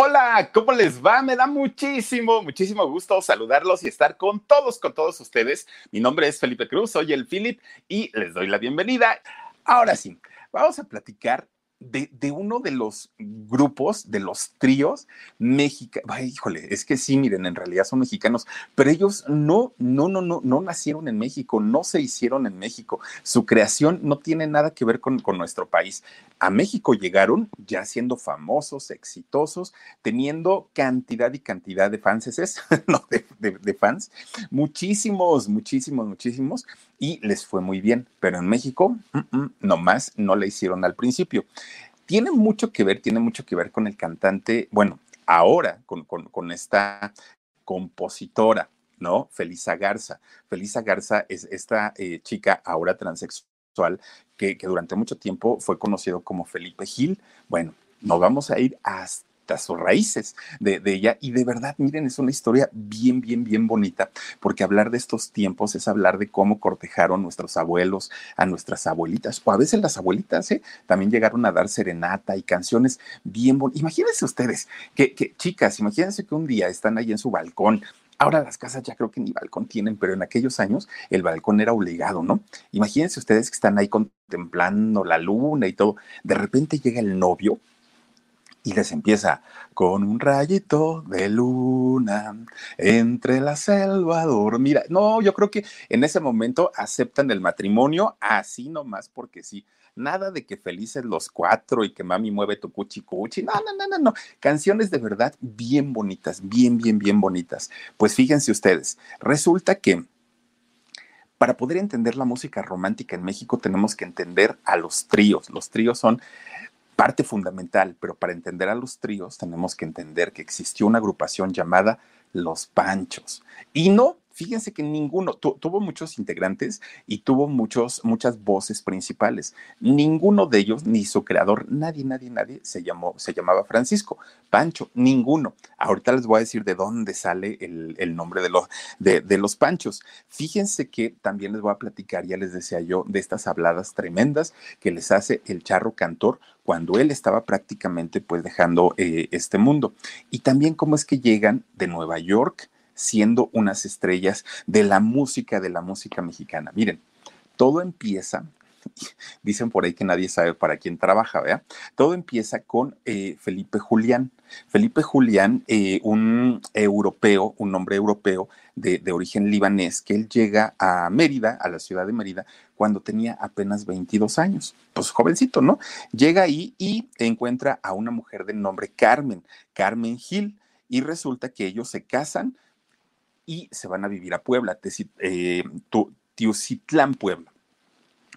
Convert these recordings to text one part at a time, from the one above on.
Hola, ¿cómo les va? Me da muchísimo, muchísimo gusto saludarlos y estar con todos, con todos ustedes. Mi nombre es Felipe Cruz, soy el Philip y les doy la bienvenida. Ahora sí, vamos a platicar de, uno de los grupos, de los tríos mexicanos. Híjole, es que sí, miren, en realidad son mexicanos, pero ellos no, no, no, no, no nacieron en México, no se hicieron en México. Su creación no tiene nada que ver con, con nuestro país. A México llegaron ya siendo famosos, exitosos, teniendo cantidad y cantidad de fans, no, de, de fans, muchísimos, muchísimos, muchísimos y les fue muy bien, pero en México nomás no le hicieron al principio. Tiene mucho que ver, tiene mucho que ver con el cantante, bueno, ahora con, con, esta compositora, ¿no? Felisa Garza. Felisa Garza es esta eh, chica ahora transexual que, que, durante mucho tiempo fue conocido como Felipe Gil. Bueno, nos vamos a ir hasta sus raíces de, ella. Y de verdad, miren, es una historia bien, bien, bien bonita, porque hablar de estos tiempos es hablar de cómo cortejaron nuestros abuelos a nuestras abuelitas, o a veces las abuelitas, ¿eh? También llegaron a dar serenata y canciones bien bonitas. Imagínense ustedes, que, que chicas, imagínense que un día están ahí en su balcón Ahora las casas ya creo que ni balcón tienen, pero en aquellos años el balcón era obligado, ¿no? Imagínense ustedes que están ahí contemplando la luna y todo. De repente llega el novio y les empieza con un rayito de luna entre la selva dormida. No, yo creo que en ese momento aceptan el matrimonio así nomás porque sí. Nada de que felices los cuatro y que mami mueve tu cuchi cuchi. No, no, no, no, no. Canciones de verdad bien bonitas, bien, bien, bien bonitas. Pues fíjense ustedes, resulta que para poder entender la música romántica en México tenemos que entender a los tríos. Los tríos son parte fundamental, pero para entender a los tríos tenemos que entender que existió una agrupación llamada Los Panchos. Y no fíjense que ninguno, tuvo muchos integrantes y tuvo muchos, muchas voces principales. Ninguno de ellos, ni su creador, nadie, nadie, nadie se, llamó, se llamaba Francisco. Pancho, ninguno. Ahorita les voy a decir de dónde sale el, nombre de los, de, los Panchos. Fíjense que también les voy a platicar, ya les decía yo, de estas habladas tremendas que les hace el charro cantor cuando él estaba prácticamente pues dejando eh, este mundo. Y también cómo es que llegan de Nueva York siendo unas estrellas de la música, de la música mexicana. Miren, todo empieza dicen por ahí que nadie sabe para quién trabaja, ¿verdad? Todo empieza con eh, Felipe Julián. Felipe Julián, eh, un europeo, un hombre europeo de, origen libanés, que él llega a Mérida, a la ciudad de Mérida, cuando tenía apenas 22 años. Pues jovencito, ¿no? Llega ahí y encuentra a una mujer de nombre Carmen, Carmen Gil, y resulta que ellos se casan y se van a vivir a Puebla, eh, Tiucitlán, Puebla.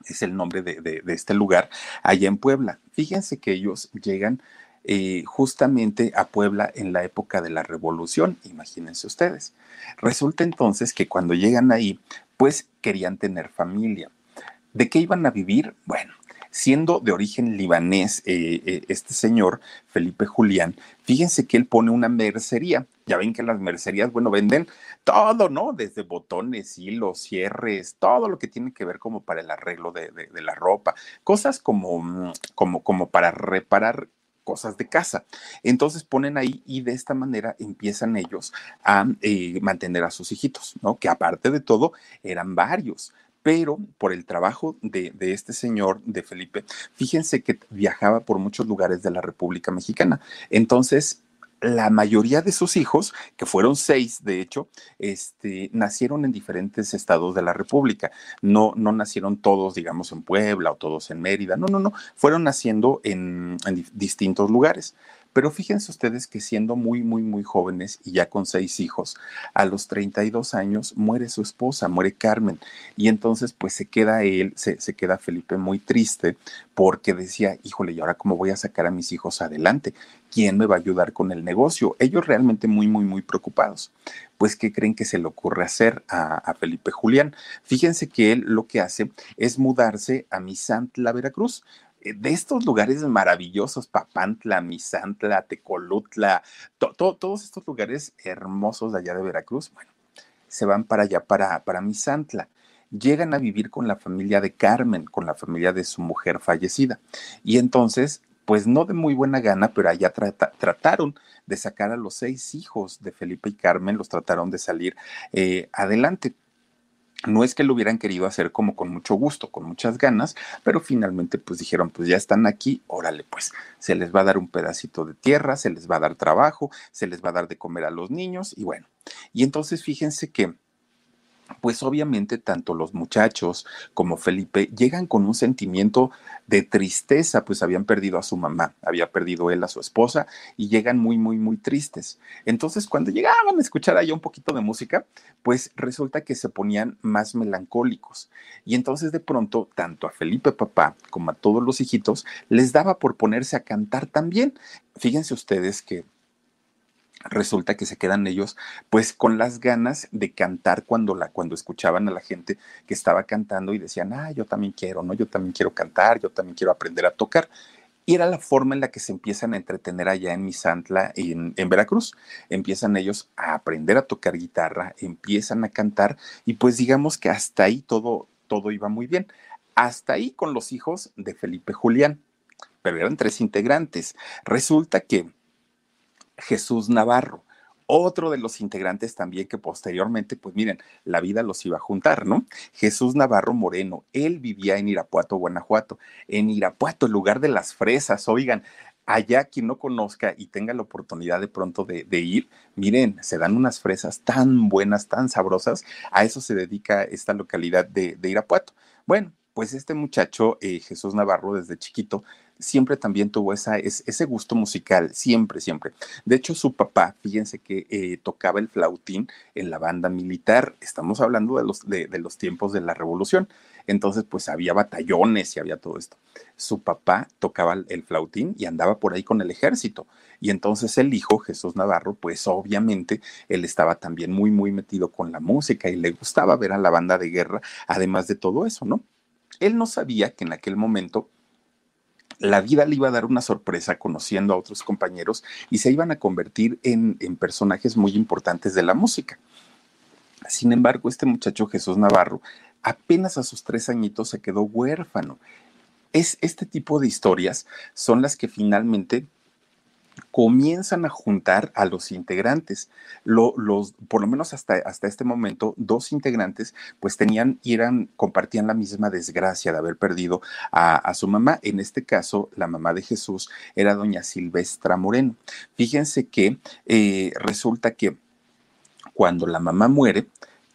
Es el nombre de, este lugar allá en Puebla. Fíjense que ellos llegan eh, justamente a Puebla en la época de la revolución, imagínense ustedes. Resulta entonces que cuando llegan ahí, pues querían tener familia. ¿De qué iban a vivir? Bueno, siendo de origen libanés, eh, eh, este señor, Felipe Julián, fíjense que él pone una mercería. Ya ven que las mercerías, bueno, venden todo, ¿no? Desde botones, hilos, cierres, todo lo que tiene que ver como para el arreglo de, la ropa, cosas como, mm, como, como para reparar cosas de casa. Entonces ponen ahí y de esta manera empiezan ellos a eh, mantener a sus hijitos, ¿no? Que aparte de todo eran varios pero por el trabajo de, este señor, de Felipe, fíjense que viajaba por muchos lugares de la República Mexicana. Entonces, la mayoría de sus hijos, que fueron seis, de hecho, este, nacieron en diferentes estados de la República. No, no nacieron todos, digamos, en Puebla o todos en Mérida. No, no, no. Fueron naciendo en, en distintos lugares. Pero fíjense ustedes que siendo muy, muy, muy jóvenes y ya con seis hijos, a los 32 años muere su esposa, muere Carmen. Y entonces pues se queda él, se, se queda Felipe muy triste porque decía, híjole, ¿y ahora cómo voy a sacar a mis hijos adelante? ¿Quién me va a ayudar con el negocio? Ellos realmente muy, muy, muy preocupados. Pues, ¿qué creen que se le ocurre hacer a, a Felipe Julián? Fíjense que él lo que hace es mudarse a Misantla, Veracruz de estos lugares maravillosos, Papantla, Misantla, Tecolutla, todos estos lugares hermosos de allá de Veracruz, bueno, se van para allá, para, para Misantla. Llegan a vivir con la familia de Carmen, con la familia de su mujer fallecida. Y entonces, pues no de muy buena gana, pero allá trataron de sacar a los seis hijos de Felipe y Carmen, los trataron de salir eh, adelante no es que lo hubieran querido hacer como con mucho gusto, con muchas ganas, pero finalmente pues dijeron, pues ya están aquí, órale pues, se les va a dar un pedacito de tierra, se les va a dar trabajo, se les va a dar de comer a los niños y bueno. Y entonces fíjense que pues obviamente tanto los muchachos como Felipe llegan con un sentimiento de tristeza, pues habían perdido a su mamá, había perdido él a su esposa y llegan muy, muy, muy tristes. Entonces cuando llegaban a escuchar allá un poquito de música, pues resulta que se ponían más melancólicos. Y entonces de pronto, tanto a Felipe papá como a todos los hijitos, les daba por ponerse a cantar también. Fíjense ustedes que resulta que se quedan ellos pues con las ganas de cantar cuando la cuando escuchaban a la gente que estaba cantando y decían, "Ah, yo también quiero, ¿no? Yo también quiero cantar, yo también quiero aprender a tocar." Y era la forma en la que se empiezan a entretener allá en Misantla, en, en Veracruz. Empiezan ellos a aprender a tocar guitarra, empiezan a cantar y pues digamos que hasta ahí todo, todo iba muy bien. Hasta ahí con los hijos de Felipe Julián. Pero eran tres integrantes. Resulta que Jesús Navarro, otro de los integrantes también que posteriormente, pues miren, la vida los iba a juntar, ¿no? Jesús Navarro Moreno, él vivía en Irapuato, Guanajuato, en Irapuato, el lugar de las fresas, oigan, allá quien no conozca y tenga la oportunidad de pronto de, ir, miren, se dan unas fresas tan buenas, tan sabrosas, a eso se dedica esta localidad de, Irapuato. Bueno, pues este muchacho, eh, Jesús Navarro, desde chiquito, siempre también tuvo esa, ese gusto musical, siempre, siempre. De hecho, su papá, fíjense que eh, tocaba el flautín en la banda militar. Estamos hablando de los, de, los tiempos de la revolución. Entonces, pues había batallones y había todo esto. Su papá tocaba el flautín y andaba por ahí con el ejército. Y entonces el hijo, Jesús Navarro, pues obviamente él estaba también muy, muy metido con la música y le gustaba ver a la banda de guerra, además de todo eso, ¿no? Él no sabía que en aquel momento la vida le iba a dar una sorpresa conociendo a otros compañeros y se iban a convertir en, personajes muy importantes de la música. Sin embargo, este muchacho Jesús Navarro, apenas a sus tres añitos se quedó huérfano. Es este tipo de historias son las que finalmente comienzan a juntar a los integrantes. los, por lo menos hasta, hasta este momento, dos integrantes pues tenían eran, compartían la misma desgracia de haber perdido a, su mamá. En este caso, la mamá de Jesús era doña Silvestra Moreno. Fíjense que eh, resulta que cuando la mamá muere,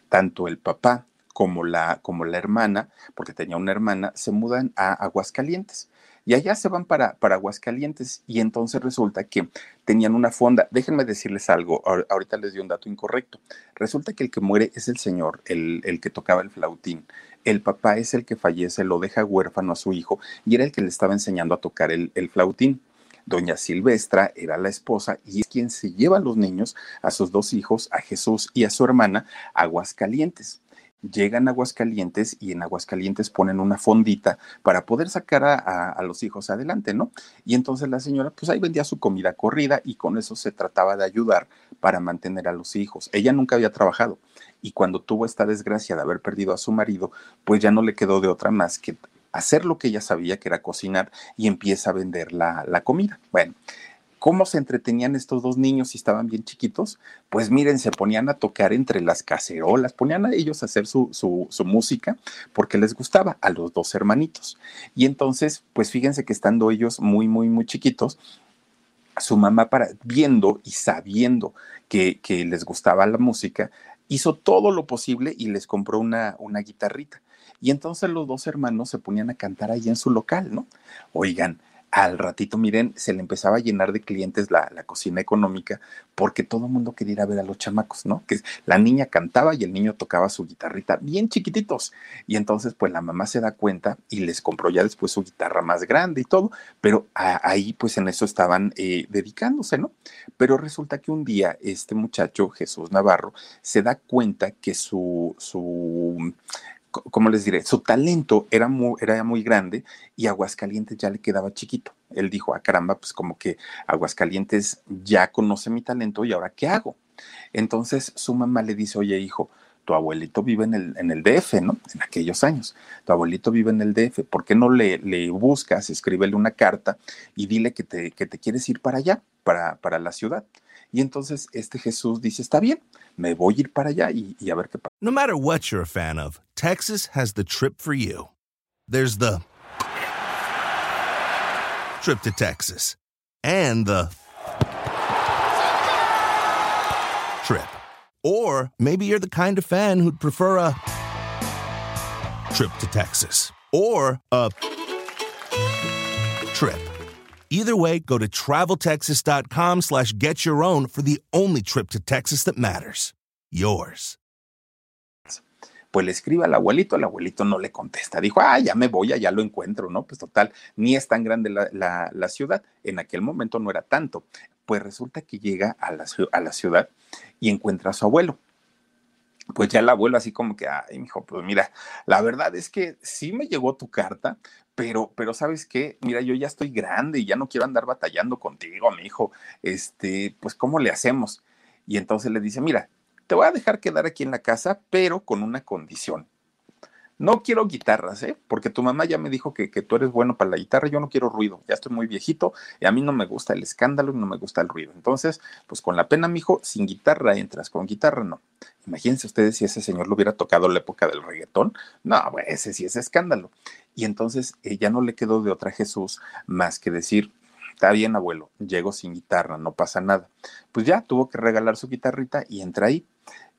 tanto el papá como la, como la hermana, porque tenía una hermana, se mudan a Aguascalientes y allá se van para, para Aguascalientes y entonces resulta que tenían una fonda. Déjenme decirles algo, ahorita les di un dato incorrecto. Resulta que el que muere es el señor, el, el que tocaba el flautín. El papá es el que fallece, lo deja huérfano a su hijo y era el que le estaba enseñando a tocar el, el flautín. Doña Silvestra era la esposa y es quien se lleva a los niños, a sus dos hijos, a Jesús y a su hermana, a Aguascalientes llegan a Aguascalientes y en Aguascalientes ponen una fondita para poder sacar a, los hijos adelante, ¿no? Y entonces la señora, pues ahí vendía su comida corrida y con eso se trataba de ayudar para mantener a los hijos. Ella nunca había trabajado y cuando tuvo esta desgracia de haber perdido a su marido, pues ya no le quedó de otra más que hacer lo que ella sabía, que era cocinar, y empieza a vender la, la comida. Bueno, ¿Cómo se entretenían estos dos niños si estaban bien chiquitos? Pues miren, se ponían a tocar entre las cacerolas, ponían a ellos a hacer su, su, música porque les gustaba a los dos hermanitos. Y entonces, pues fíjense que estando ellos muy, muy, muy chiquitos, su mamá, para, viendo y sabiendo que, que les gustaba la música, hizo todo lo posible y les compró una, una guitarrita. Y entonces los dos hermanos se ponían a cantar ahí en su local, ¿no? Oigan, al ratito, miren, se le empezaba a llenar de clientes la, cocina económica porque todo el mundo quería ir a ver a los chamacos, ¿no? Que la niña cantaba y el niño tocaba su guitarrita bien chiquititos. Y entonces, pues la mamá se da cuenta y les compró ya después su guitarra más grande y todo, pero ahí pues en eso estaban eh, dedicándose, ¿no? Pero resulta que un día este muchacho, Jesús Navarro, se da cuenta que su, su ¿cómo les diré? Su talento era muy, era muy grande y Aguascalientes ya le quedaba chiquito. Él dijo, ah, caramba, pues como que Aguascalientes ya conoce mi talento y ahora ¿qué hago? Entonces su mamá le dice, oye hijo, tu abuelito vive en el, en el DF, ¿no? En aquellos años. Tu abuelito vive en el DF. ¿Por qué no le, le buscas, escríbele una carta y dile que te, que te quieres ir para allá, para, para la ciudad? Y entonces este Jesús dice, está bien, me voy a ir para allá y, y a ver qué pasa. No matter what you're a fan of, Texas has the trip for you. There's the trip to Texas and the trip. Or maybe you're the kind of fan who'd prefer a trip to Texas or a trip. Either way, go to traveltexas.com slash get your own for the only trip to Texas that matters. Yours. Pues le escribe al abuelito, el abuelito no le contesta. Dijo, ah, ya me voy, ya lo encuentro, ¿no? Pues total, ni es tan grande la, ciudad. En aquel momento no era tanto. Pues resulta que llega a la, a la ciudad y encuentra a su abuelo pues ya el abuelo así como que, ay, hijo, pues mira, la verdad es que sí me llegó tu carta, pero, pero sabes qué, mira, yo ya estoy grande y ya no quiero andar batallando contigo, mi hijo, este, pues ¿cómo le hacemos? Y entonces le dice, mira, te voy a dejar quedar aquí en la casa, pero con una condición. No quiero guitarras, ¿eh? Porque tu mamá ya me dijo que, que, tú eres bueno para la guitarra, yo no quiero ruido, ya estoy muy viejito y a mí no me gusta el escándalo y no me gusta el ruido. Entonces, pues con la pena, mijo, sin guitarra entras, con guitarra no. Imagínense ustedes si ese señor lo hubiera tocado la época del reggaetón. No, ese sí es escándalo. Y entonces eh, ya no le quedó de otra Jesús más que decir, está bien, abuelo, llego sin guitarra, no pasa nada. Pues ya tuvo que regalar su guitarrita y entra ahí.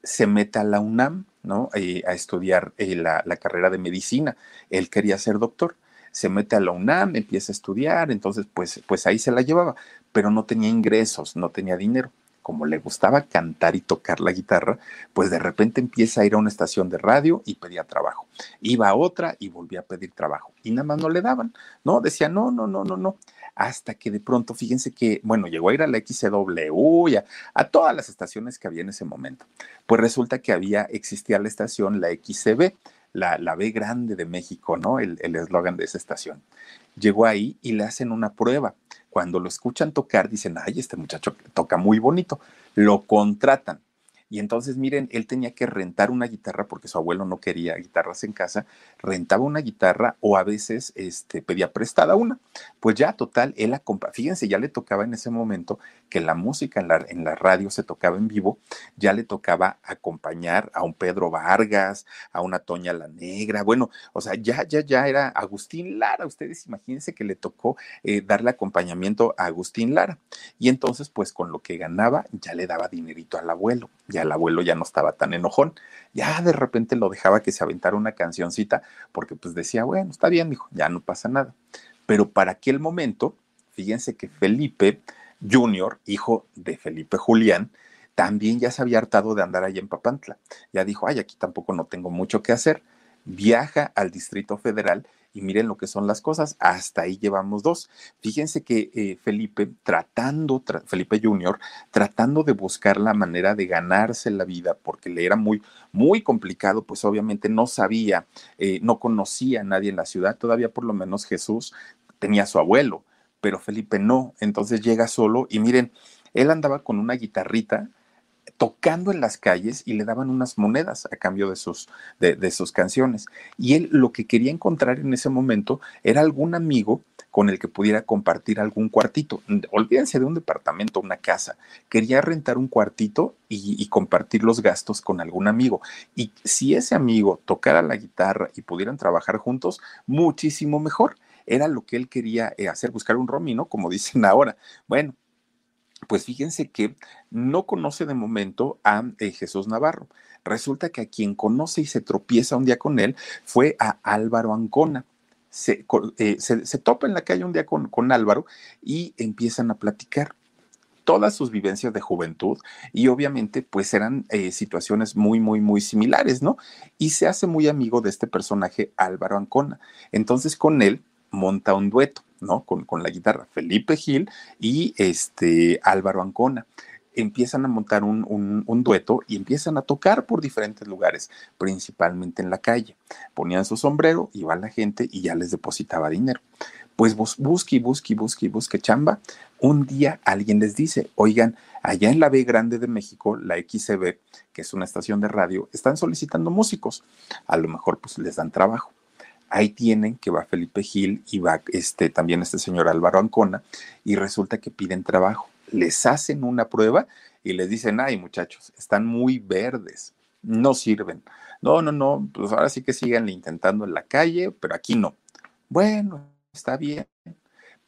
Se mete a la UNAM, ¿no? Eh, a estudiar eh, la, la, carrera de medicina. Él quería ser doctor. Se mete a la UNAM, empieza a estudiar, entonces pues, pues ahí se la llevaba, pero no tenía ingresos, no tenía dinero como le gustaba cantar y tocar la guitarra, pues de repente empieza a ir a una estación de radio y pedía trabajo. Iba a otra y volvía a pedir trabajo. Y nada más no le daban, ¿no? Decía, no, no, no, no, no. Hasta que de pronto, fíjense que, bueno, llegó a ir a la XCW y a, a todas las estaciones que había en ese momento. Pues resulta que había, existía la estación, la XCB, la, la, B grande de México, ¿no? El eslogan de esa estación. Llegó ahí y le hacen una prueba cuando lo escuchan tocar, dicen, ay, este muchacho toca muy bonito, lo contratan. Y entonces, miren, él tenía que rentar una guitarra porque su abuelo no quería guitarras en casa, rentaba una guitarra o a veces este, pedía prestada una. Pues ya, total, él acompañaba, fíjense, ya le tocaba en ese momento que la música en la, en la radio se tocaba en vivo, ya le tocaba acompañar a un Pedro Vargas, a una Toña la Negra, bueno, o sea, ya, ya, ya era Agustín Lara, ustedes imagínense que le tocó eh, darle acompañamiento a Agustín Lara. Y entonces, pues con lo que ganaba, ya le daba dinerito al abuelo el abuelo ya no estaba tan enojón. Ya de repente lo dejaba que se aventara una cancioncita porque pues decía, bueno, está bien, hijo, ya no pasa nada. Pero para aquel momento, fíjense que Felipe Junior, hijo de Felipe Julián, también ya se había hartado de andar allá en Papantla. Ya dijo, ay, aquí tampoco no tengo mucho que hacer. Viaja al Distrito Federal y miren lo que son las cosas, hasta ahí llevamos dos. Fíjense que eh, Felipe tratando, Felipe Junior, tratando de buscar la manera de ganarse la vida, porque le era muy, muy complicado, pues obviamente no sabía, eh, no conocía a nadie en la ciudad, todavía por lo menos Jesús tenía a su abuelo, pero Felipe no, entonces llega solo y miren, él andaba con una guitarrita tocando en las calles y le daban unas monedas a cambio de sus, de, sus canciones. Y él lo que quería encontrar en ese momento era algún amigo con el que pudiera compartir algún cuartito. Olvídense de un departamento, una casa. Quería rentar un cuartito y, compartir los gastos con algún amigo. Y si ese amigo tocara la guitarra y pudieran trabajar juntos, muchísimo mejor. Era lo que él quería eh, hacer, buscar un romino, como dicen ahora. Bueno, pues fíjense que no conoce de momento a eh, Jesús Navarro. Resulta que a quien conoce y se tropieza un día con él fue a Álvaro Ancona. Se, eh, topa en la calle un día con, Álvaro y empiezan a platicar todas sus vivencias de juventud y obviamente pues eran eh, situaciones muy, muy, muy similares, ¿no? Y se hace muy amigo de este personaje Álvaro Ancona. Entonces con él monta un dueto. ¿No? Con, la guitarra, Felipe Gil y este Álvaro Ancona. Empiezan a montar un, dueto y empiezan a tocar por diferentes lugares, principalmente en la calle. Ponían su sombrero, iba la gente y ya les depositaba dinero. Pues busque, busque, busque, busque chamba. Un día alguien les dice, oigan, allá en la B Grande de México, la XCB, que es una estación de radio, están solicitando músicos. A lo mejor pues les dan trabajo ahí tienen que va Felipe Gil y va este, también este señor Álvaro Ancona y resulta que piden trabajo. Les hacen una prueba y les dicen, ay muchachos, están muy verdes, no sirven. No, no, no, pues ahora sí que sigan intentando en la calle, pero aquí no. Bueno, está bien.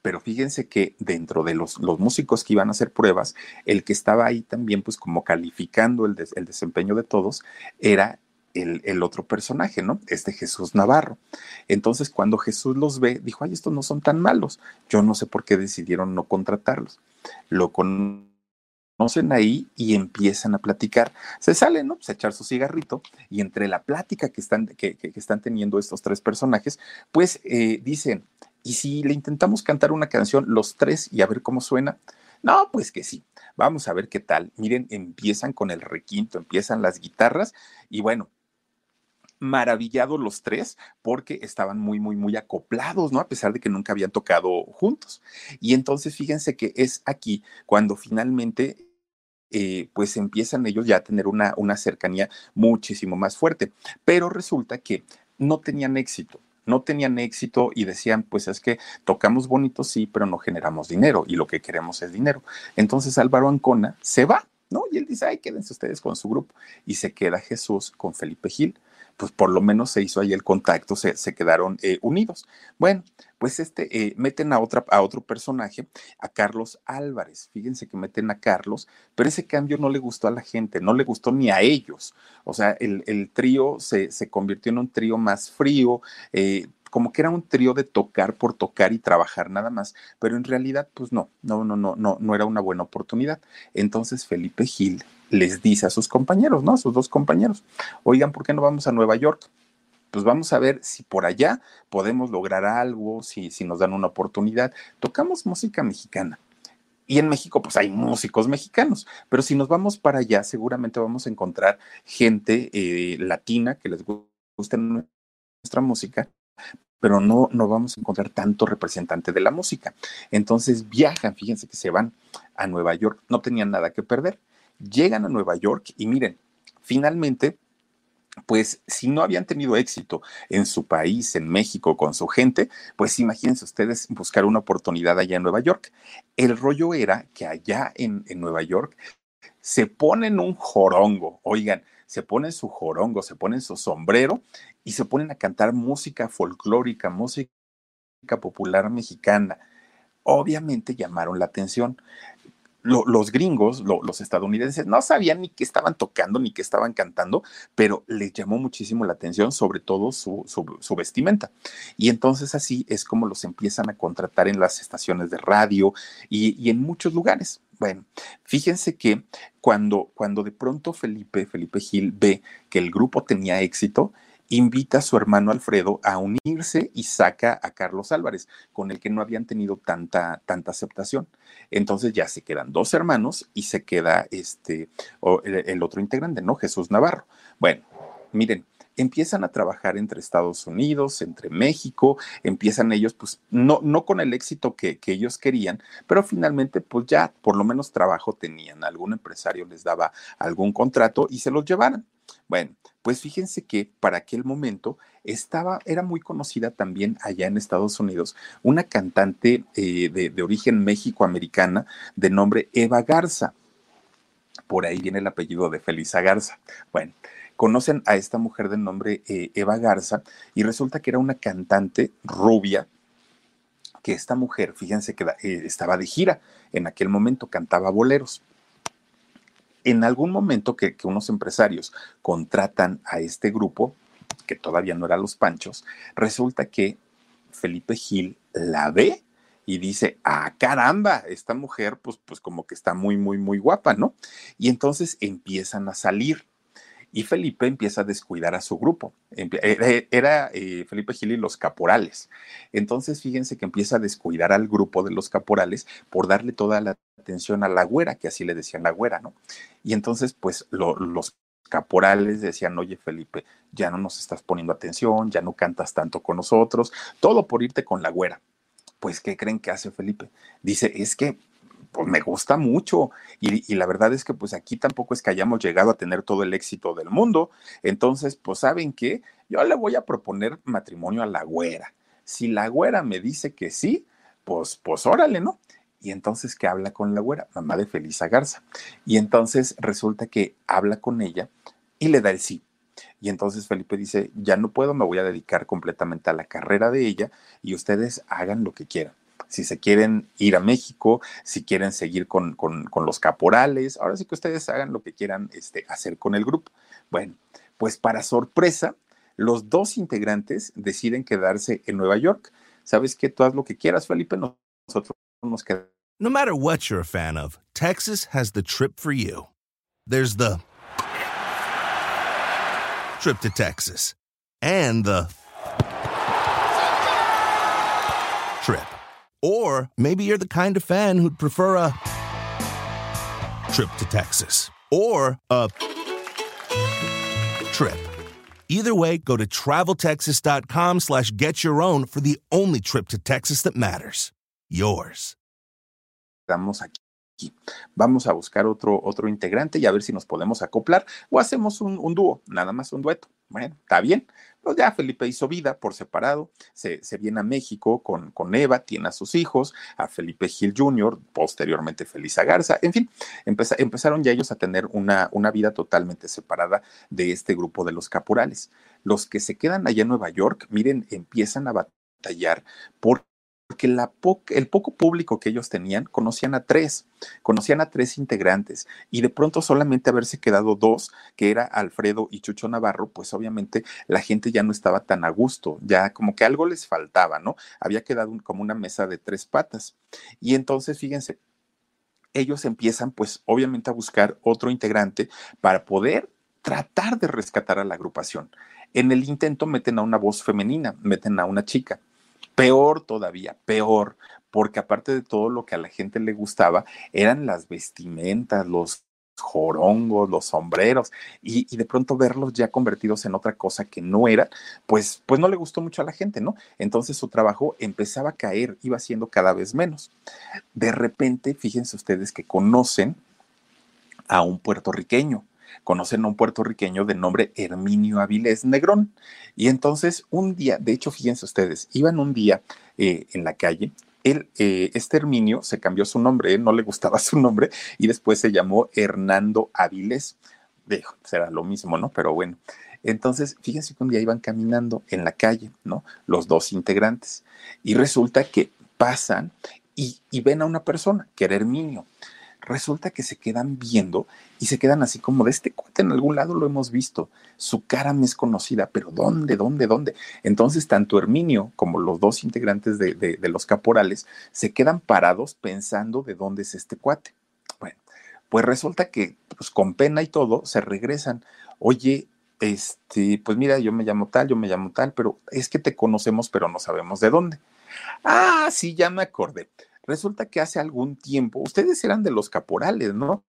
Pero fíjense que dentro de los, los músicos que iban a hacer pruebas, el que estaba ahí también, pues como calificando el, el desempeño de todos, era el, otro personaje, ¿no? Este Jesús Navarro. Entonces, cuando Jesús los ve, dijo, ay, estos no son tan malos. Yo no sé por qué decidieron no contratarlos. Lo conocen ahí y empiezan a platicar. Se salen, ¿no? Pues a echar su cigarrito y entre la plática que están, que, están teniendo estos tres personajes, pues eh, dicen, ¿y si le intentamos cantar una canción los tres y a ver cómo suena? No, pues que sí. Vamos a ver qué tal. Miren, empiezan con el requinto, empiezan las guitarras y bueno, maravillados los tres porque estaban muy, muy, muy acoplados, ¿no? A pesar de que nunca habían tocado juntos. Y entonces fíjense que es aquí cuando finalmente eh, pues empiezan ellos ya a tener una, una cercanía muchísimo más fuerte. Pero resulta que no tenían éxito. No tenían éxito y decían, pues es que tocamos bonito, sí, pero no generamos dinero y lo que queremos es dinero. Entonces Álvaro Ancona se va, ¿no? Y él dice, ay, quédense ustedes con su grupo. Y se queda Jesús con Felipe Gil pues por lo menos se hizo ahí el contacto, se, quedaron eh, unidos. Bueno, pues este, eh, meten a, otra, a otro personaje, a Carlos Álvarez. Fíjense que meten a Carlos, pero ese cambio no le gustó a la gente, no le gustó ni a ellos. O sea, el, trío se, convirtió en un trío más frío, eh, como que era un trío de tocar por tocar y trabajar nada más, pero en realidad, pues no, no, no, no, no, no era una buena oportunidad. Entonces Felipe Gil les dice a sus compañeros, ¿no? A sus dos compañeros, oigan, ¿por qué no vamos a Nueva York? Pues vamos a ver si por allá podemos lograr algo, si, si nos dan una oportunidad. Tocamos música mexicana. Y en México, pues hay músicos mexicanos, pero si nos vamos para allá, seguramente vamos a encontrar gente eh, latina que les guste nuestra música, pero no, no vamos a encontrar tanto representante de la música. Entonces viajan, fíjense que se van a Nueva York, no tenían nada que perder llegan a Nueva York y miren, finalmente pues si no habían tenido éxito en su país, en México, con su gente, pues imagínense ustedes buscar una oportunidad allá en Nueva York. El rollo era que allá en, Nueva York se ponen un jorongo, oigan, se ponen su jorongo, se ponen su sombrero y se ponen a cantar música folclórica, música popular mexicana. Obviamente llamaron la atención los gringos, los estadounidenses, no sabían ni qué estaban tocando ni qué estaban cantando, pero les llamó muchísimo la atención, sobre todo su, vestimenta. Y entonces así es como los empiezan a contratar en las estaciones de radio y, en muchos lugares. Bueno, fíjense que cuando, cuando de pronto Felipe, Felipe Gil ve que el grupo tenía éxito, invita a su hermano Alfredo a unirse y saca a Carlos Álvarez, con el que no habían tenido tanta, tanta aceptación. Entonces ya se quedan dos hermanos y se queda este, el, otro integrante, ¿no? Jesús Navarro. Bueno, miren, empiezan a trabajar entre Estados Unidos, entre México, empiezan ellos, pues no, no con el éxito que, que, ellos querían, pero finalmente pues ya por lo menos trabajo tenían, algún empresario les daba algún contrato y se los llevaran. Bueno, pues fíjense que para aquel momento estaba, era muy conocida también allá en Estados Unidos, una cantante eh, de, de origen méxico-americana de nombre Eva Garza. Por ahí viene el apellido de Felisa Garza. Bueno, conocen a esta mujer de nombre eh, Eva Garza y resulta que era una cantante rubia, que esta mujer, fíjense que eh, estaba de gira en aquel momento, cantaba boleros. En algún momento que, que unos empresarios contratan a este grupo, que todavía no era Los Panchos, resulta que Felipe Gil la ve y dice, ah, caramba, esta mujer pues, pues como que está muy, muy, muy guapa, ¿no? Y entonces empiezan a salir y Felipe empieza a descuidar a su grupo. Eh, era eh, Felipe Gil y los caporales. Entonces, fíjense que empieza a descuidar al grupo de los caporales por darle toda la atención a la güera, que así le decían la güera, ¿no? Y entonces, pues los caporales decían, oye Felipe, ya no nos estás poniendo atención, ya no cantas tanto con nosotros, todo por irte con la güera. Pues, ¿qué creen que hace Felipe? Dice, es que pues me gusta mucho y, la verdad es que pues aquí tampoco es que hayamos llegado a tener todo el éxito del mundo. Entonces, pues saben qué, yo le voy a proponer matrimonio a la güera. Si la güera me dice que sí, pues, pues órale, ¿no? Y entonces que habla con la güera, mamá de Felisa Garza. Y entonces resulta que habla con ella y le da el sí. Y entonces Felipe dice, ya no puedo, me voy a dedicar completamente a la carrera de ella y ustedes hagan lo que quieran. Si se quieren ir a México, si quieren seguir con, con, los caporales, ahora sí que ustedes hagan lo que quieran este, hacer con el grupo. Bueno, pues para sorpresa, los dos integrantes deciden quedarse en Nueva York. ¿Sabes qué? Tú haz lo que quieras, Felipe, nosotros nos quedamos. No matter what you're a fan of, Texas has the trip for you. There's the trip to Texas and the trip. Or maybe you're the kind of fan who'd prefer a trip to Texas or a trip. Either way, go to traveltexas.com slash get your own for the only trip to Texas that matters. Yours. Estamos aquí. Vamos a buscar otro, otro integrante y a ver si nos podemos acoplar o hacemos un, un dúo, nada más un dueto. Bueno, está bien. Pues ya Felipe hizo vida por separado, se, viene a México con, con, Eva, tiene a sus hijos, a Felipe Gil Jr., posteriormente Felisa Garza, en fin, empeza, empezaron ya ellos a tener una, una vida totalmente separada de este grupo de los caporales. Los que se quedan allá en Nueva York, miren, empiezan a batallar por porque el poco público que ellos tenían conocían a tres, conocían a tres integrantes y de pronto solamente haberse quedado dos, que era Alfredo y Chucho Navarro, pues obviamente la gente ya no estaba tan a gusto, ya como que algo les faltaba, ¿no? Había quedado como una mesa de tres patas. Y entonces, fíjense, ellos empiezan pues obviamente a buscar otro integrante para poder tratar de rescatar a la agrupación. En el intento meten a una voz femenina, meten a una chica Peor todavía, peor, porque aparte de todo lo que a la gente le gustaba, eran las vestimentas, los jorongos, los sombreros, y, de pronto verlos ya convertidos en otra cosa que no era, pues, pues no le gustó mucho a la gente, ¿no? Entonces su trabajo empezaba a caer, iba siendo cada vez menos. De repente, fíjense ustedes que conocen a un puertorriqueño, conocen a un puertorriqueño de nombre Herminio Avilés Negrón. Y entonces un día, de hecho, fíjense ustedes, iban un día eh, en la calle. Él, eh, este Herminio se cambió su nombre, no le gustaba su nombre y después se llamó Hernando Avilés. Será lo mismo, ¿no? Pero bueno. Entonces, fíjense que un día iban caminando en la calle, ¿no? Los dos integrantes. Y resulta que pasan y, y ven a una persona, que era Herminio resulta que se quedan viendo y se quedan así como de este cuate en algún lado lo hemos visto, su cara me es conocida, pero ¿dónde, dónde, dónde? Entonces tanto Herminio como los dos integrantes de, de, de los caporales se quedan parados pensando de dónde es este cuate. Bueno, pues resulta que pues, con pena y todo se regresan. Oye, este, pues mira, yo me llamo tal, yo me llamo tal, pero es que te conocemos, pero no sabemos de dónde. Ah, sí, ya me acordé. Resulta que hace algún tiempo, ustedes eran de los caporales, ¿no?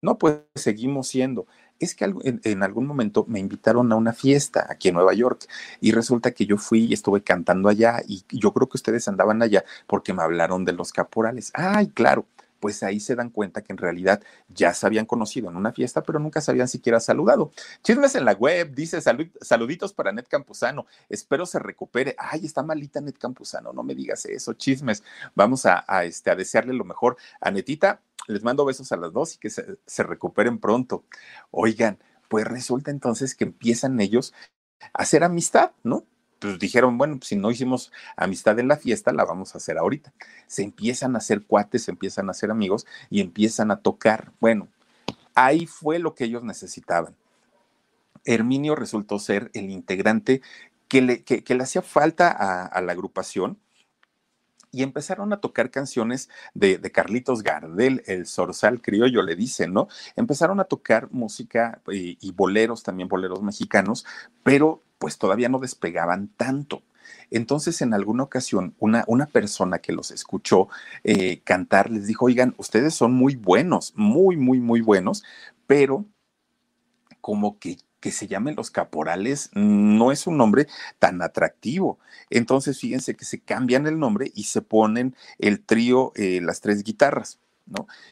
No, pues seguimos siendo. es que en, algún momento me invitaron a una fiesta aquí en Nueva York y resulta que yo fui y estuve cantando allá y yo creo que ustedes andaban allá porque me hablaron de los caporales. Ay, claro pues ahí se dan cuenta que en realidad ya se habían conocido en una fiesta, pero nunca se habían siquiera saludado. Chismes en la web, dice saluditos para Net Campuzano, espero se recupere. Ay, está malita Net Campuzano, no me digas eso, chismes. Vamos a, este, a desearle lo mejor a Netita. Les mando besos a las dos y que se recuperen pronto. Oigan, pues resulta entonces que empiezan ellos a hacer amistad, ¿no? Pues dijeron, bueno, si no hicimos amistad en la fiesta, la vamos a hacer ahorita. Se empiezan a hacer cuates, se empiezan a hacer amigos y empiezan a tocar. Bueno, ahí fue lo que ellos necesitaban. Herminio resultó ser el integrante que le, que, le hacía falta a, la agrupación y empezaron a tocar canciones de, Carlitos Gardel, el zorzal criollo, le dicen, ¿no? Empezaron a tocar música eh, y boleros, también boleros mexicanos, pero pues todavía no despegaban tanto. Entonces, en alguna ocasión, una, una persona que los escuchó eh, cantar les dijo, oigan, ustedes son muy buenos, muy, muy, muy buenos, pero como que que se llamen los caporales no es un nombre tan atractivo. Entonces, fíjense que se cambian el nombre y se ponen el trío, eh, las tres guitarras.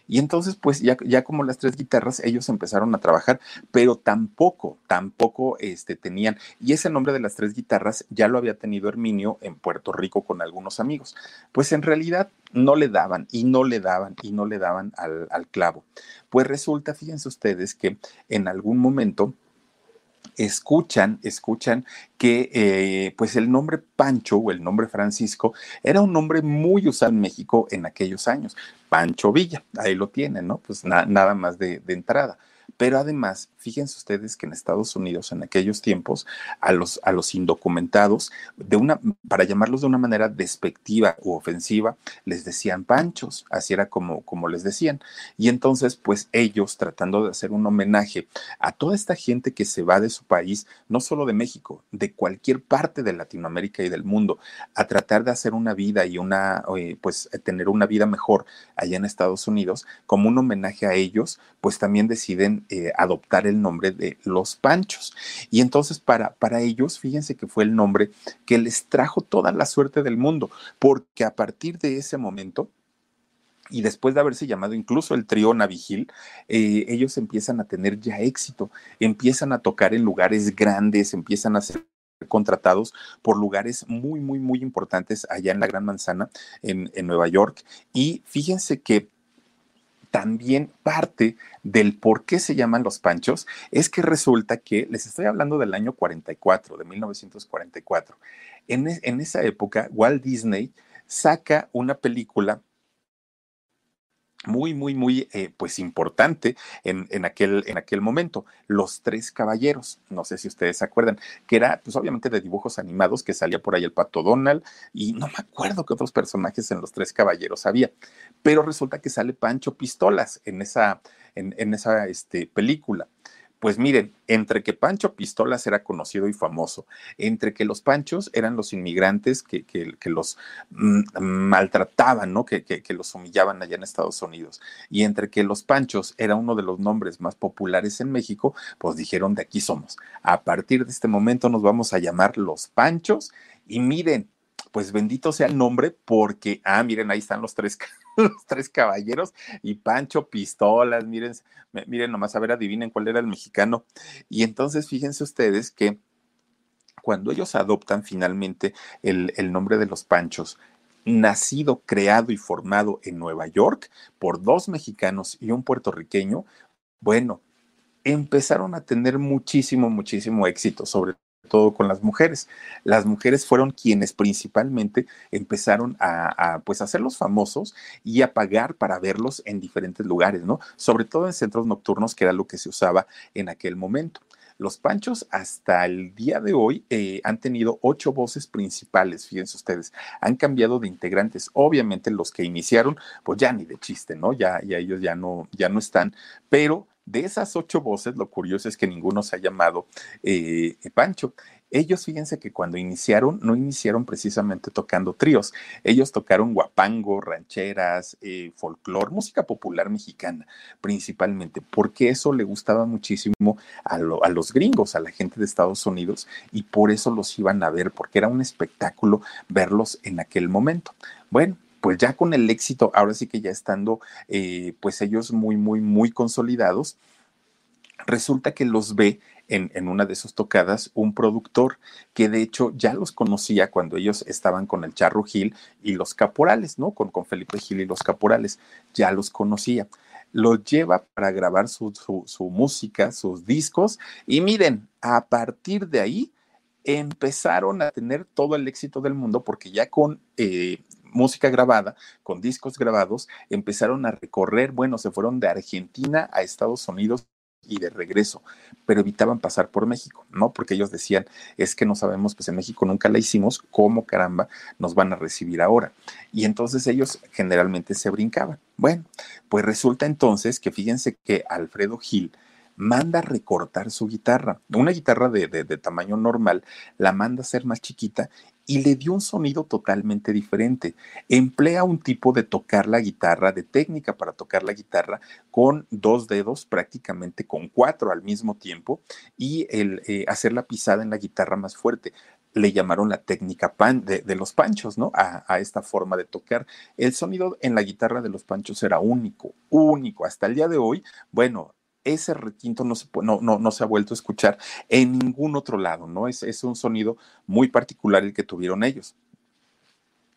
Y entonces, pues ya, ya como las tres guitarras, ellos empezaron a trabajar, pero tampoco, tampoco este, tenían, y ese nombre de las tres guitarras ya lo había tenido Herminio en Puerto Rico con algunos amigos. Pues en realidad no le daban y no le daban y no le daban al, al clavo. Pues resulta, fíjense ustedes que en algún momento escuchan, escuchan que eh, pues el nombre Pancho o el nombre Francisco era un nombre muy usado en México en aquellos años. Pancho Villa, ahí lo tienen, ¿no? Pues nada más de, de entrada. Pero además, fíjense ustedes que en Estados Unidos en aquellos tiempos a los, a los indocumentados, de una, para llamarlos de una manera despectiva u ofensiva, les decían panchos, así era como, como les decían. Y entonces, pues ellos tratando de hacer un homenaje a toda esta gente que se va de su país, no solo de México, de cualquier parte de Latinoamérica y del mundo, a tratar de hacer una vida y una, eh, pues tener una vida mejor allá en Estados Unidos, como un homenaje a ellos, pues también deciden eh, adoptar el nombre de los Panchos. Y entonces para, para ellos, fíjense que fue el nombre que les trajo toda la suerte del mundo, porque a partir de ese momento, y después de haberse llamado incluso el trío Navigil, eh, ellos empiezan a tener ya éxito, empiezan a tocar en lugares grandes, empiezan a ser contratados por lugares muy, muy, muy importantes allá en la Gran Manzana, en, en Nueva York. Y fíjense que también parte del por qué se llaman los panchos es que resulta que, les estoy hablando del año 44, de 1944, en, en esa época Walt Disney saca una película muy, muy, muy, eh, pues importante en, en, aquel, en aquel momento. Los Tres Caballeros, no sé si ustedes se acuerdan, que era, pues obviamente de dibujos animados, que salía por ahí el Pato Donald, y no me acuerdo qué otros personajes en Los Tres Caballeros había, pero resulta que sale Pancho Pistolas en esa, en, en esa este, película. Pues miren, entre que Pancho Pistolas era conocido y famoso, entre que los Panchos eran los inmigrantes que, los mm, maltrataban, ¿no? Que, que, los humillaban allá en Estados Unidos, y entre que los Panchos era uno de los nombres más populares en México, pues dijeron de aquí somos. A partir de este momento nos vamos a llamar los Panchos, y miren, pues bendito sea el nombre porque, ah, miren, ahí están los tres los tres caballeros y Pancho Pistolas, miren, miren nomás, a ver, adivinen cuál era el mexicano. Y entonces fíjense ustedes que cuando ellos adoptan finalmente el, el nombre de los Panchos, nacido, creado y formado en Nueva York por dos mexicanos y un puertorriqueño, bueno, empezaron a tener muchísimo, muchísimo éxito, sobre todo con las mujeres. Las mujeres fueron quienes principalmente empezaron a, pues hacerlos famosos y a pagar para verlos en diferentes lugares, ¿no? Sobre todo en centros nocturnos, que era lo que se usaba en aquel momento. Los Panchos hasta el día de hoy eh, han tenido ocho voces principales, fíjense ustedes, han cambiado de integrantes. Obviamente los que iniciaron, pues ya ni de chiste, ¿no? Ya, ya ellos ya no, ya no están, pero de esas ocho voces, lo curioso es que ninguno se ha llamado eh, Pancho. Ellos, fíjense que cuando iniciaron, no iniciaron precisamente tocando tríos, ellos tocaron guapango, rancheras, eh, folclor, música popular mexicana, principalmente, porque eso le gustaba muchísimo a, a los gringos, a la gente de Estados Unidos, y por eso los iban a ver, porque era un espectáculo verlos en aquel momento. Bueno, pues ya con el éxito, ahora sí que ya estando, eh, pues ellos muy, muy, muy consolidados, resulta que los ve en, una de sus tocadas un productor que de hecho ya los conocía cuando ellos estaban con el Charro Gil y los Caporales, ¿no? Con, con Felipe Gil y los Caporales, ya los conocía. Los lleva para grabar su, su música, sus discos, y miren, a partir de ahí empezaron a tener todo el éxito del mundo porque ya con eh, música grabada, con discos grabados, empezaron a recorrer, bueno, se fueron de Argentina a Estados Unidos y de regreso, pero evitaban pasar por México, ¿no? Porque ellos decían, es que no sabemos, pues en México nunca la hicimos, ¿cómo caramba nos van a recibir ahora? Y entonces ellos generalmente se brincaban. Bueno, pues resulta entonces que fíjense que Alfredo Gil, manda recortar su guitarra. Una guitarra de, tamaño normal la manda a ser más chiquita y le dio un sonido totalmente diferente. Emplea un tipo de tocar la guitarra, de técnica para tocar la guitarra con dos dedos, prácticamente con cuatro al mismo tiempo, y el, eh, hacer la pisada en la guitarra más fuerte. Le llamaron la técnica pan de, los panchos, ¿no? A, a, esta forma de tocar. El sonido en la guitarra de los panchos era único, único. Hasta el día de hoy, bueno, ese requinto no se, no, no, no, se ha vuelto a escuchar en ningún otro lado, ¿no? Es, es un sonido muy particular el que tuvieron ellos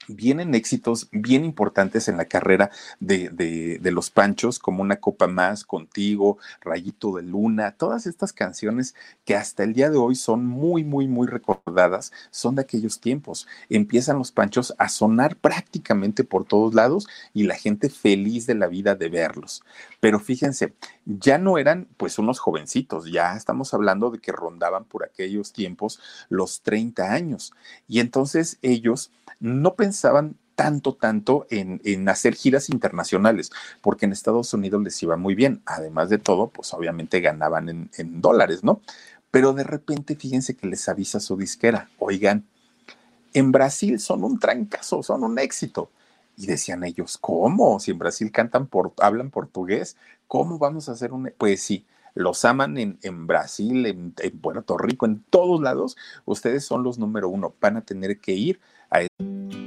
vienen éxitos bien importantes en la carrera de, de, los Panchos, como Una Copa Más, Contigo, Rayito de Luna, todas estas canciones que hasta el día de hoy son muy, muy, muy recordadas, son de aquellos tiempos. Empiezan los Panchos a sonar prácticamente por todos lados y la gente feliz de la vida de verlos. Pero fíjense, ya no eran pues unos jovencitos, ya estamos hablando de que rondaban por aquellos tiempos los 30 años. Y entonces ellos no pensaban tanto, tanto en, en, hacer giras internacionales, porque en Estados Unidos les iba muy bien. Además de todo, pues obviamente ganaban en, en dólares, ¿no? Pero de repente, fíjense que les avisa su disquera, oigan, en Brasil son un trancazo, son un éxito. Y decían ellos, ¿cómo? Si en Brasil cantan por, hablan portugués, ¿cómo vamos a hacer un...? Pues sí, los aman en, en Brasil, en, en, Puerto Rico, en todos lados. Ustedes son los número uno. Van a tener que ir a...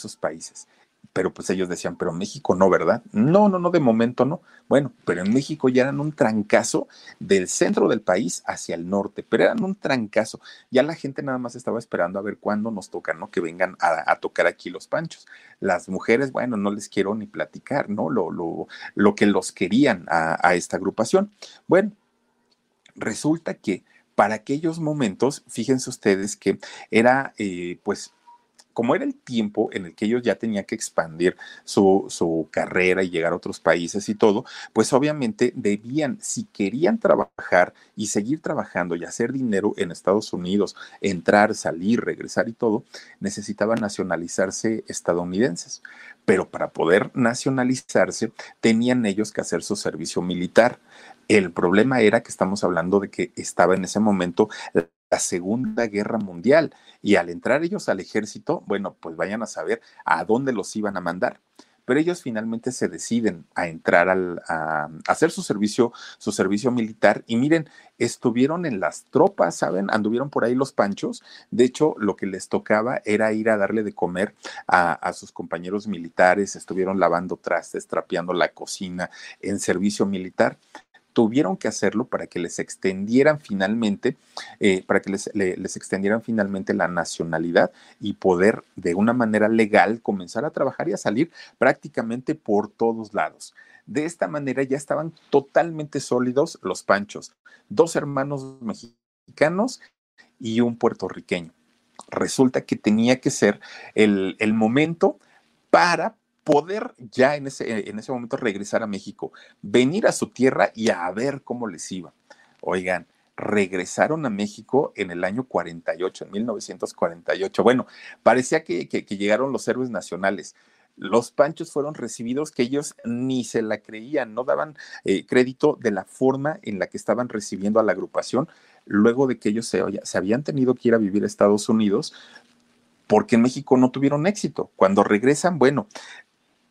Esos países. pero pues ellos decían, pero México no, ¿verdad? No, no, no, de momento no. Bueno, pero en México ya eran un trancazo del centro del país hacia el norte, pero eran un trancazo. Ya la gente nada más estaba esperando a ver cuándo nos tocan, ¿no? Que vengan a, tocar aquí los panchos. Las mujeres, bueno, no les quiero ni platicar, ¿no? Lo, lo, lo que los querían a, esta agrupación. Bueno, resulta que para aquellos momentos, fíjense ustedes que era eh, pues como era el tiempo en el que ellos ya tenían que expandir su, su, carrera y llegar a otros países y todo, pues obviamente debían, si querían trabajar y seguir trabajando y hacer dinero en Estados Unidos, entrar, salir, regresar y todo, necesitaban nacionalizarse estadounidenses. Pero para poder nacionalizarse, tenían ellos que hacer su servicio militar. El problema era que estamos hablando de que estaba en ese momento la Segunda Guerra Mundial. Y al entrar ellos al ejército, bueno, pues vayan a saber a dónde los iban a mandar. Pero ellos finalmente se deciden a entrar al, a, hacer su servicio, su servicio militar. Y miren, estuvieron en las tropas, ¿saben? Anduvieron por ahí los panchos. De hecho, lo que les tocaba era ir a darle de comer a, a sus compañeros militares. Estuvieron lavando trastes, trapeando la cocina en servicio militar tuvieron que hacerlo para que les extendieran finalmente, eh, para que les, les, extendieran finalmente la nacionalidad y poder de una manera legal comenzar a trabajar y a salir prácticamente por todos lados. De esta manera ya estaban totalmente sólidos los panchos, dos hermanos mexicanos y un puertorriqueño. Resulta que tenía que ser el, el momento para poder ya en ese, en ese momento regresar a México, venir a su tierra y a ver cómo les iba. Oigan, regresaron a México en el año 48, en 1948. Bueno, parecía que, que, llegaron los héroes nacionales. Los panchos fueron recibidos que ellos ni se la creían, no daban eh, crédito de la forma en la que estaban recibiendo a la agrupación luego de que ellos se, se habían tenido que ir a vivir a Estados Unidos porque en México no tuvieron éxito. Cuando regresan, bueno,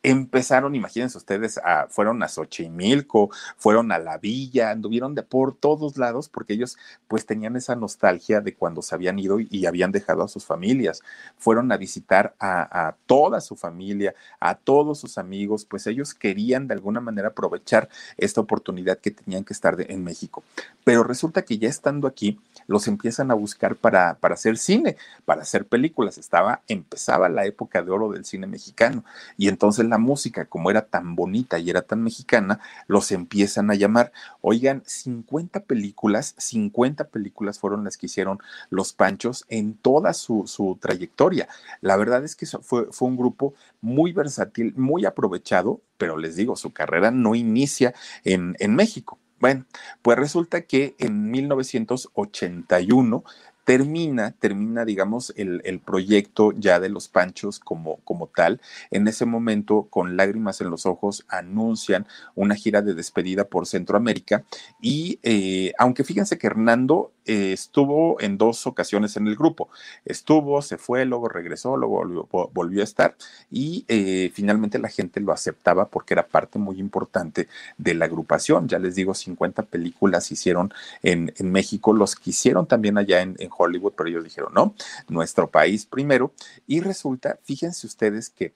empezaron, imagínense ustedes, fueron a Xochimilco, fueron a la villa, anduvieron de por todos lados porque ellos pues tenían esa nostalgia de cuando se habían ido y, habían dejado a sus familias. Fueron a visitar a, toda su familia, a todos sus amigos, pues ellos querían de alguna manera aprovechar esta oportunidad que tenían que estar en México. Pero resulta que ya estando aquí, los empiezan a buscar para, para hacer cine, para hacer películas. Estaba, empezaba la época de oro del cine mexicano y entonces la música, como era tan bonita y era tan mexicana, los empiezan a llamar. Oigan, 50 películas, 50 películas fueron las que hicieron los Panchos en toda su, su trayectoria. La verdad es que fue, fue un grupo muy versátil, muy aprovechado, pero les digo, su carrera no inicia en, en México. Bueno, pues resulta que en 1981 termina, termina, digamos, el, el, proyecto ya de los Panchos como, como tal. En ese momento, con lágrimas en los ojos, anuncian una gira de despedida por Centroamérica. Y eh, aunque fíjense que Hernando eh, estuvo en dos ocasiones en el grupo, estuvo, se fue, luego regresó, luego volvió, volvió a estar y eh, finalmente la gente lo aceptaba porque era parte muy importante de la agrupación. Ya les digo, 50 películas hicieron en, en México, los que hicieron también allá en, en Hollywood, pero ellos dijeron, no, nuestro país primero. Y resulta, fíjense ustedes que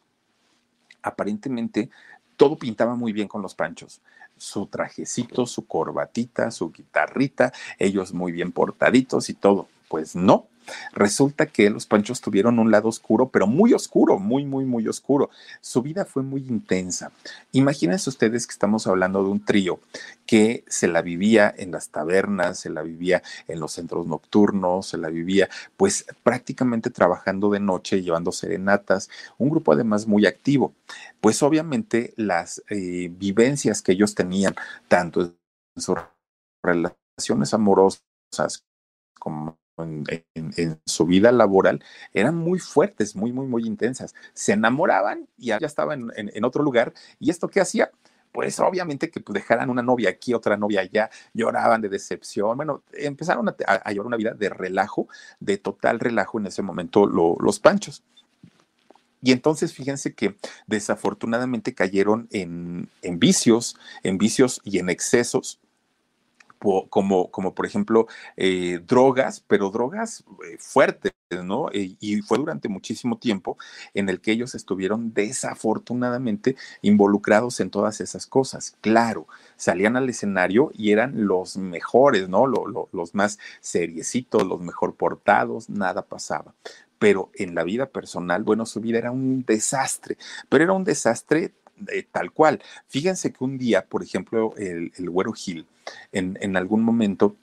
aparentemente todo pintaba muy bien con los panchos. Su trajecito, su corbatita, su guitarrita, ellos muy bien portaditos y todo. Pues no, Resulta que los Panchos tuvieron un lado oscuro, pero muy oscuro, muy, muy, muy oscuro. Su vida fue muy intensa. Imagínense ustedes que estamos hablando de un trío que se la vivía en las tabernas, se la vivía en los centros nocturnos, se la vivía pues prácticamente trabajando de noche, llevando serenatas, un grupo además muy activo. Pues obviamente las eh, vivencias que ellos tenían, tanto en sus relaciones amorosas como en, su vida laboral eran muy fuertes, muy, muy, muy intensas. Se enamoraban y ya estaban en, en, otro lugar. ¿Y esto qué hacía? Pues obviamente que pues, dejaran una novia aquí, otra novia allá, lloraban de decepción. Bueno, empezaron a, a, a llevar una vida de relajo, de total relajo en ese momento lo, los panchos. Y entonces fíjense que desafortunadamente cayeron en, en vicios, en vicios y en excesos como, por ejemplo eh, drogas, pero drogas eh, fuertes, ¿no? Y, y, fue durante muchísimo tiempo en el que ellos estuvieron desafortunadamente involucrados en todas esas cosas. Claro, salían al escenario y eran los mejores, ¿no? Lo, lo, los más seriecitos, los mejor portados, nada pasaba pero en la vida personal, bueno, su vida era un desastre, pero era un desastre eh, tal cual. Fíjense que un día, por ejemplo, el, el Güero Gil, en, algún momento,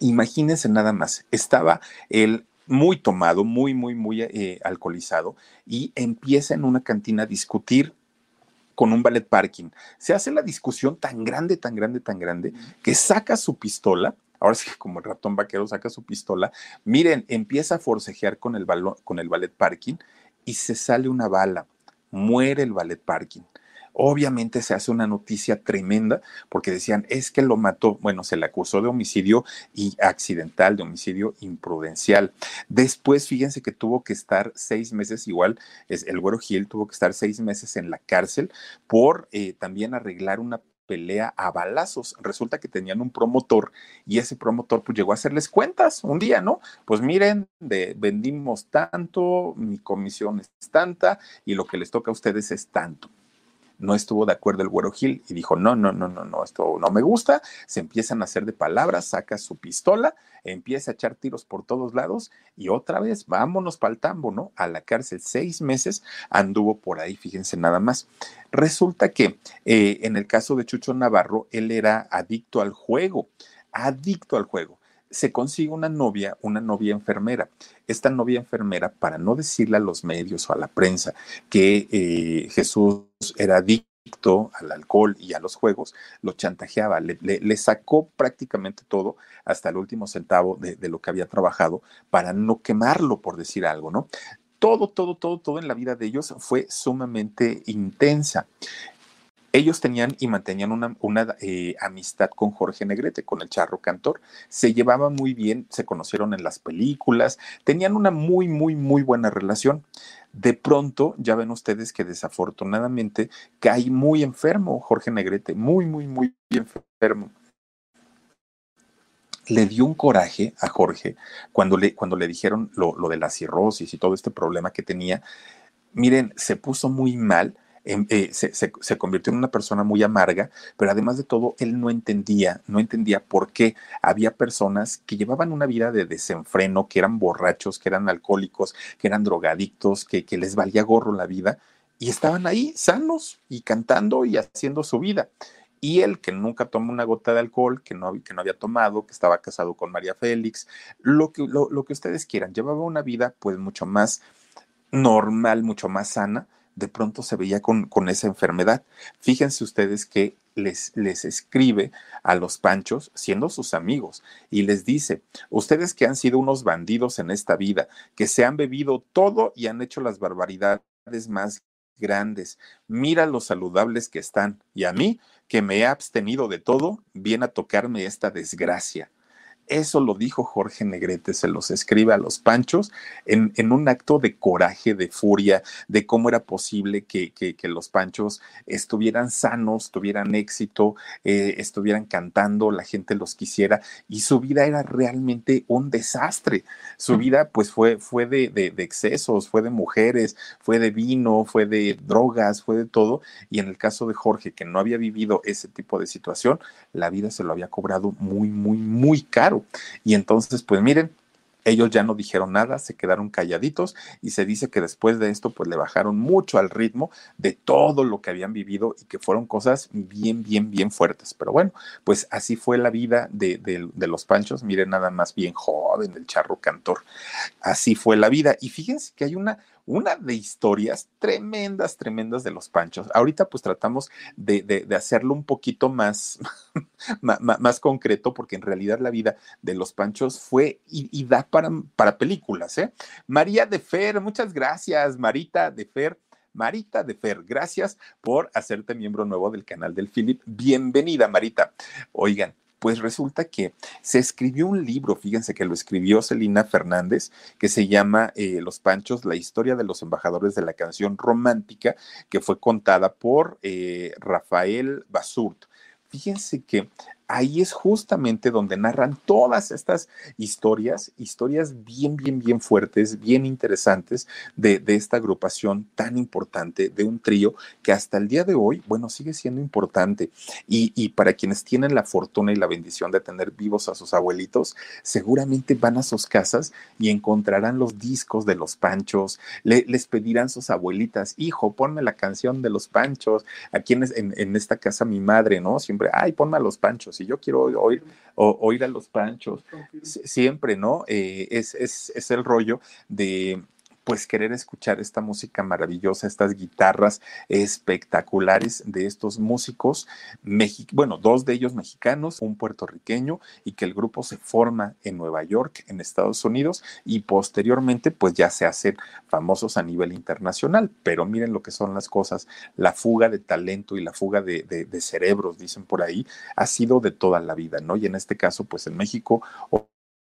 imagínense nada más, estaba él muy tomado, muy, muy, muy eh, alcoholizado y empieza en una cantina a discutir con un ballet parking. Se hace la discusión tan grande, tan grande, tan grande, que saca su pistola, ahora sí que como el ratón vaquero saca su pistola, miren, empieza a forcejear con el, con el ballet parking y se sale una bala muere el ballet parking. Obviamente se hace una noticia tremenda porque decían, es que lo mató, bueno, se le acusó de homicidio y accidental, de homicidio imprudencial. Después, fíjense que tuvo que estar seis meses, igual, es, el Güero Gil tuvo que estar seis meses en la cárcel por eh, también arreglar una pelea a balazos. Resulta que tenían un promotor y ese promotor pues llegó a hacerles cuentas un día, ¿no? Pues miren, vendimos tanto, mi comisión es tanta y lo que les toca a ustedes es tanto no estuvo de acuerdo el Güero Gil y dijo, no, no, no, no, no, esto no me gusta, se empiezan a hacer de palabras, saca su pistola, empieza a echar tiros por todos lados y otra vez, vámonos para el tambo, ¿no? A la cárcel, seis meses anduvo por ahí, fíjense nada más. Resulta que eh, en el caso de Chucho Navarro, él era adicto al juego, adicto al juego se consigue una novia, una novia enfermera. Esta novia enfermera, para no decirle a los medios o a la prensa que eh, Jesús era adicto al alcohol y a los juegos, lo chantajeaba, le, sacó prácticamente todo hasta el último centavo de, lo que había trabajado para no quemarlo, por decir algo, ¿no? Todo, todo, todo, todo en la vida de ellos fue sumamente intensa ellos tenían y mantenían una, eh, amistad con Jorge Negrete, con el charro cantor. Se llevaban muy bien, se conocieron en las películas, tenían una muy, muy, muy buena relación. De pronto, ya ven ustedes que desafortunadamente cae muy enfermo Jorge Negrete, muy, muy, muy enfermo. Le dio un coraje a Jorge cuando le, cuando le dijeron lo, lo de la cirrosis y todo este problema que tenía. Miren, se puso muy mal eh, se, convirtió en una persona muy amarga, pero además de todo, él no entendía, no entendía por qué había personas que llevaban una vida de desenfreno, que eran borrachos, que eran alcohólicos, que eran drogadictos, que, les valía gorro la vida, y estaban ahí sanos y cantando y haciendo su vida. Y él, que nunca tomó una gota de alcohol, que no, que no había tomado, que estaba casado con María Félix, lo que, lo que ustedes quieran, llevaba una vida pues mucho más normal, mucho más sana, de pronto se veía con, con esa enfermedad. Fíjense ustedes que les, les, escribe a los panchos siendo sus amigos y les dice, ustedes que han sido unos bandidos en esta vida, que se han bebido todo y han hecho las barbaridades más grandes, mira lo saludables que están y a mí, que me he abstenido de todo, viene a tocarme esta desgracia. Eso lo dijo Jorge Negrete, se los escribe a los panchos en, en un acto de coraje, de furia, de cómo era posible que, que, los panchos estuvieran sanos, tuvieran éxito, eh, estuvieran cantando, la gente los quisiera y su vida era realmente un desastre. Su vida pues fue, fue de, de, de excesos, fue de mujeres, fue de vino, fue de drogas, fue de todo. Y en el caso de Jorge, que no había vivido ese tipo de situación, la vida se lo había cobrado muy, muy, muy caro. Y entonces, pues miren, ellos ya no dijeron nada, se quedaron calladitos y se dice que después de esto pues le bajaron mucho al ritmo de todo lo que habían vivido y que fueron cosas bien, bien, bien fuertes. Pero bueno, pues así fue la vida de, de los panchos. Miren nada más bien joven el charro cantor. Así fue la vida. Y fíjense que hay una, una de historias tremendas, tremendas de los panchos. Ahorita pues tratamos de, hacerlo un poquito más, más, concreto porque en realidad la vida de los panchos fue y, da para, para películas. ¿eh? María de Fer, muchas gracias, Marita de Fer. Marita de Fer, gracias por hacerte miembro nuevo del canal del Philip. Bienvenida, Marita. Oigan, pues resulta que se escribió un libro, fíjense que lo escribió Celina Fernández, que se llama eh, Los Panchos, la historia de los embajadores de la canción romántica, que fue contada por eh, Rafael Basurt. Fíjense que ahí es justamente donde narran todas estas historias, historias bien, bien, bien fuertes, bien interesantes de, esta agrupación tan importante, de un trío que hasta el día de hoy, bueno, sigue siendo importante. Y, para quienes tienen la fortuna y la bendición de tener vivos a sus abuelitos, seguramente van a sus casas y encontrarán los discos de los panchos, les pedirán sus abuelitas, hijo, ponme la canción de los panchos, aquí en, en esta casa mi madre, ¿no? Siempre, ay, ponme a los panchos si yo quiero oír, oír a los panchos, siempre, ¿no? Eh, es, es, es el rollo de pues querer escuchar esta música maravillosa, estas guitarras espectaculares de estos músicos, bueno, dos de ellos mexicanos, un puertorriqueño, y que el grupo se forma en Nueva York, en Estados Unidos, y posteriormente pues ya se hacen famosos a nivel internacional. Pero miren lo que son las cosas, la fuga de talento y la fuga de, de cerebros, dicen por ahí, ha sido de toda la vida, ¿no? Y en este caso, pues en México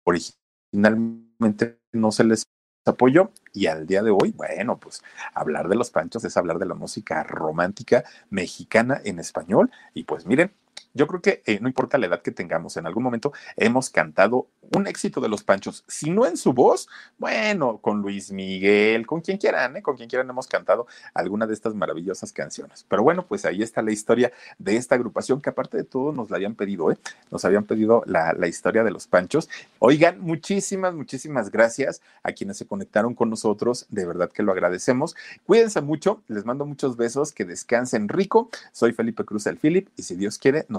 originalmente no se les apoyo y al día de hoy, bueno, pues hablar de los panchos es hablar de la música romántica mexicana en español y pues miren, yo creo que eh, no importa la edad que tengamos, en algún momento hemos cantado un éxito de los Panchos, si no en su voz, bueno, con Luis Miguel, con quien quieran, ¿eh? con quien quieran hemos cantado alguna de estas maravillosas canciones. Pero bueno, pues ahí está la historia de esta agrupación que aparte de todo nos la habían pedido, ¿eh? nos habían pedido la, la historia de los Panchos. Oigan, muchísimas, muchísimas gracias a quienes se conectaron con nosotros, de verdad que lo agradecemos. Cuídense mucho, les mando muchos besos, que descansen rico. Soy Felipe Cruz el Philip y si Dios quiere, nos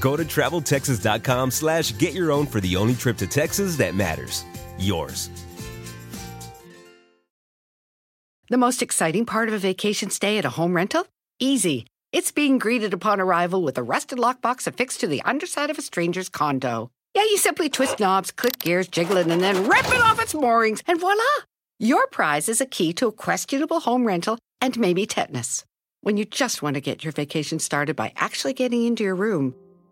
Go to traveltexas.com slash get your own for the only trip to Texas that matters. Yours. The most exciting part of a vacation stay at a home rental? Easy. It's being greeted upon arrival with a rusted lockbox affixed to the underside of a stranger's condo. Yeah, you simply twist knobs, click gears, jiggle it, and then rip it off its moorings, and voila! Your prize is a key to a questionable home rental and maybe tetanus. When you just want to get your vacation started by actually getting into your room,